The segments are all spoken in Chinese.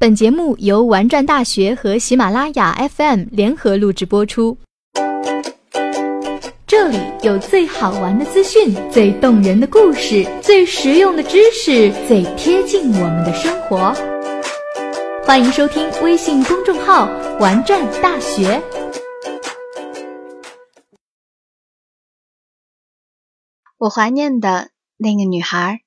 本节目由玩转大学和喜马拉雅 FM 联合录制播出。这里有最好玩的资讯、最动人的故事、最实用的知识、最贴近我们的生活。欢迎收听微信公众号“玩转大学”。我怀念的那个女孩。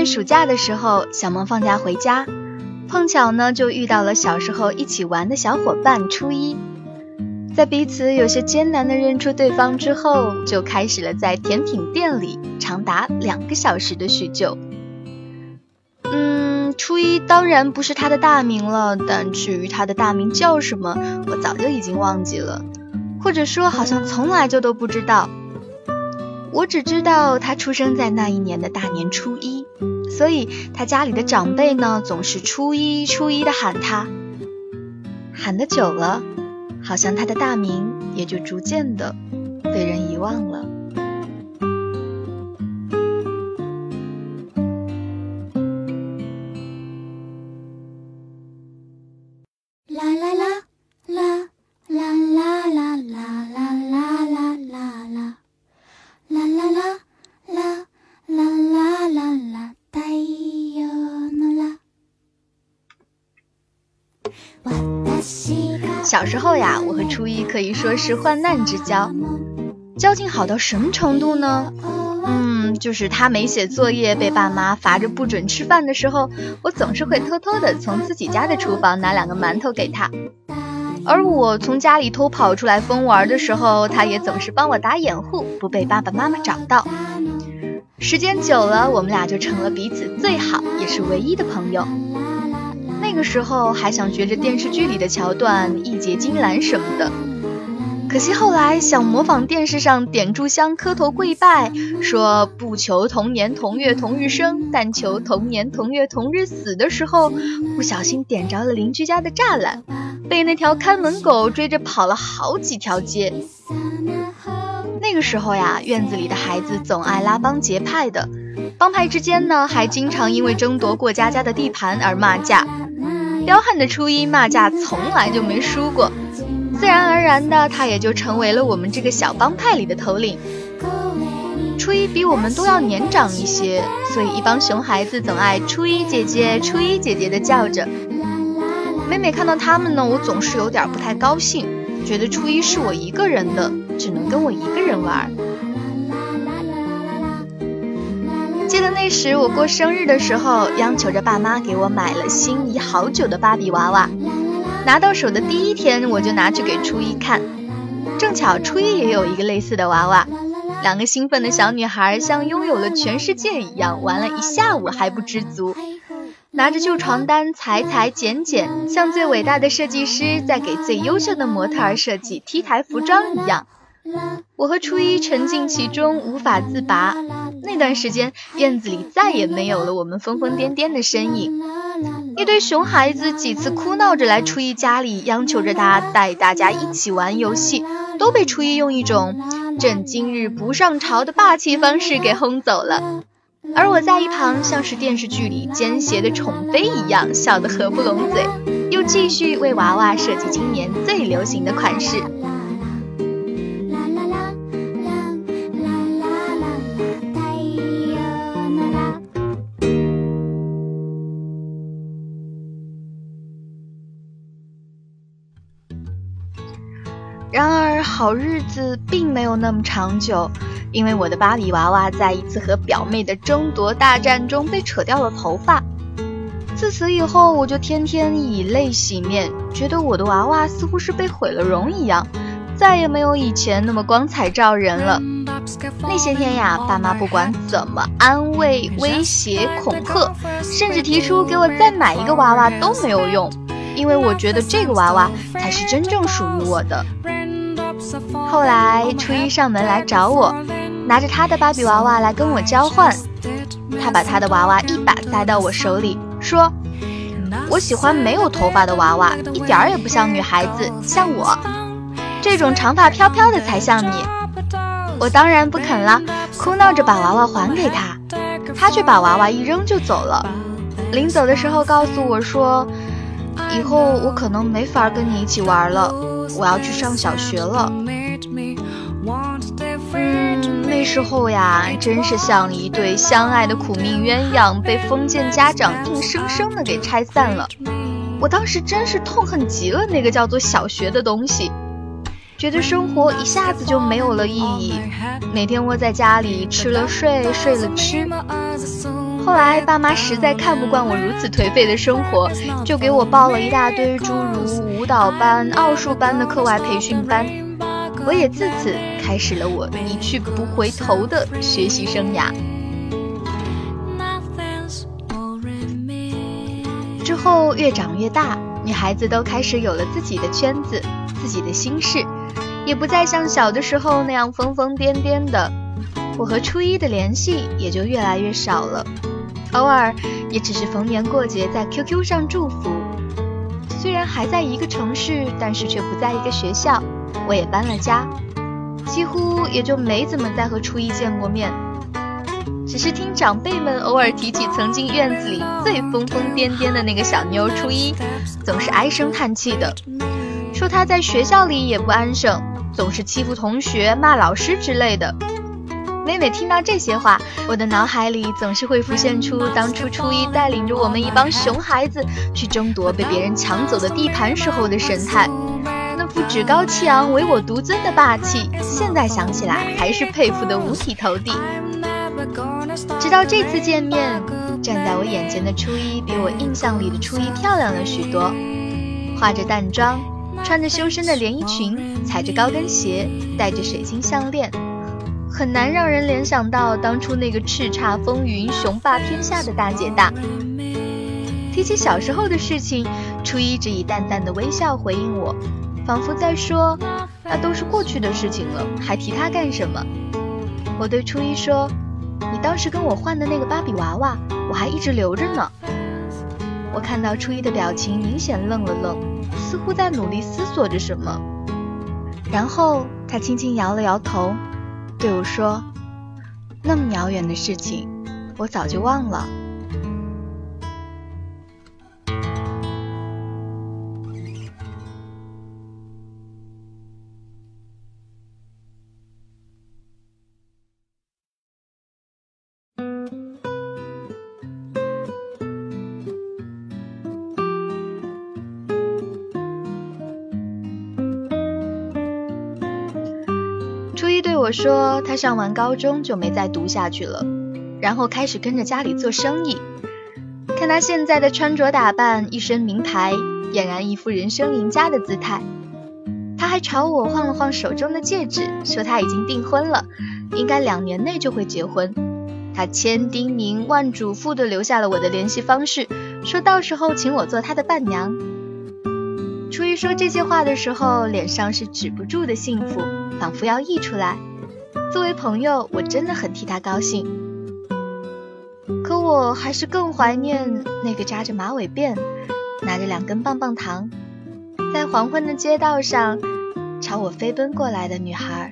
年暑假的时候，小萌放假回家，碰巧呢就遇到了小时候一起玩的小伙伴初一。在彼此有些艰难的认出对方之后，就开始了在甜品店里长达两个小时的叙旧。嗯，初一当然不是他的大名了，但至于他的大名叫什么，我早就已经忘记了，或者说好像从来就都不知道。我只知道他出生在那一年的大年初一，所以他家里的长辈呢总是初一初一的喊他，喊的久了。好像他的大名也就逐渐的被人遗忘了。小时候呀，我和初一可以说是患难之交，交情好到什么程度呢？嗯，就是他没写作业被爸妈罚着不准吃饭的时候，我总是会偷偷的从自己家的厨房拿两个馒头给他；而我从家里偷跑出来疯玩的时候，他也总是帮我打掩护，不被爸爸妈妈找到。时间久了，我们俩就成了彼此最好也是唯一的朋友。那个时候还想学着电视剧里的桥段，义结金兰什么的。可惜后来想模仿电视上点炷香、磕头跪拜，说不求同年同月同日生，但求同年同月同日死的时候，不小心点着了邻居家的栅栏，被那条看门狗追着跑了好几条街。那个时候呀，院子里的孩子总爱拉帮结派的，帮派之间呢，还经常因为争夺过家家的地盘而骂架。彪悍的初一骂架从来就没输过，自然而然的他也就成为了我们这个小帮派里的头领。初一比我们都要年长一些，所以一帮熊孩子总爱初一姐姐、初一姐姐的叫着。每每看到他们呢，我总是有点不太高兴，觉得初一是我一个人的，只能跟我一个人玩。记得那时我过生日的时候，央求着爸妈给我买了心仪好久的芭比娃娃。拿到手的第一天，我就拿去给初一看，正巧初一也有一个类似的娃娃。两个兴奋的小女孩像拥有了全世界一样，玩了一下午还不知足，拿着旧床单裁裁剪剪，像最伟大的设计师在给最优秀的模特儿设计 T 台服装一样。我和初一沉浸其中，无法自拔。那段时间，院子里再也没有了我们疯疯癫癫的身影。一堆熊孩子几次哭闹着来初一家里，央求着他带大家一起玩游戏，都被初一用一种“朕今日不上朝”的霸气方式给轰走了。而我在一旁，像是电视剧里奸邪的宠妃一样，笑得合不拢嘴，又继续为娃娃设计今年最流行的款式。然而，好日子并没有那么长久，因为我的芭比娃娃在一次和表妹的争夺大战中被扯掉了头发。自此以后，我就天天以泪洗面，觉得我的娃娃似乎是被毁了容一样，再也没有以前那么光彩照人了。那些天呀，爸妈不管怎么安慰、威胁、恐吓，甚至提出给我再买一个娃娃都没有用，因为我觉得这个娃娃才是真正属于我的。后来初一上门来找我，拿着他的芭比娃娃来跟我交换。他把他的娃娃一把塞到我手里，说：“我喜欢没有头发的娃娃，一点儿也不像女孩子，像我这种长发飘飘的才像你。我当然不肯了，哭闹着把娃娃还给他，他却把娃娃一扔就走了。临走的时候告诉我说，以后我可能没法跟你一起玩了，我要去上小学了。那时候呀，真是像一对相爱的苦命鸳鸯，被封建家长硬生生的给拆散了。我当时真是痛恨极了那个叫做小学的东西，觉得生活一下子就没有了意义，每天窝在家里吃了睡，睡了吃。后来爸妈实在看不惯我如此颓废的生活，就给我报了一大堆诸如舞蹈班、奥数班的课外培训班。我也自此开始了我一去不回头的学习生涯。之后越长越大，女孩子都开始有了自己的圈子、自己的心事，也不再像小的时候那样疯疯癫癫的。我和初一的联系也就越来越少了，偶尔也只是逢年过节在 QQ 上祝福。虽然还在一个城市，但是却不在一个学校。我也搬了家，几乎也就没怎么再和初一见过面，只是听长辈们偶尔提起曾经院子里最疯疯癫癫的那个小妞初一，总是唉声叹气的，说她在学校里也不安生，总是欺负同学、骂老师之类的。每每听到这些话，我的脑海里总是会浮现出当初初一带领着我们一帮熊孩子去争夺被别人抢走的地盘时候的神态。那副趾高气昂、唯我独尊的霸气，现在想起来还是佩服得五体投地。直到这次见面，站在我眼前的初一比我印象里的初一漂亮了许多，化着淡妆，穿着修身的连衣裙，踩着高跟鞋，戴着水晶项链，很难让人联想到当初那个叱咤风云、雄霸天下的大姐大。提起小时候的事情，初一只以淡淡的微笑回应我。仿佛在说，那都是过去的事情了，还提它干什么？我对初一说：“你当时跟我换的那个芭比娃娃，我还一直留着呢。”我看到初一的表情明显愣了愣，似乎在努力思索着什么。然后他轻轻摇了摇头，对我说：“那么遥远的事情，我早就忘了。”对我说他上完高中就没再读下去了，然后开始跟着家里做生意。看他现在的穿着打扮，一身名牌，俨然一副人生赢家的姿态。他还朝我晃了晃手中的戒指，说他已经订婚了，应该两年内就会结婚。他千叮咛万嘱咐的留下了我的联系方式，说到时候请我做他的伴娘。初一说这些话的时候，脸上是止不住的幸福，仿佛要溢出来。作为朋友，我真的很替他高兴。可我还是更怀念那个扎着马尾辫、拿着两根棒棒糖，在黄昏的街道上朝我飞奔过来的女孩。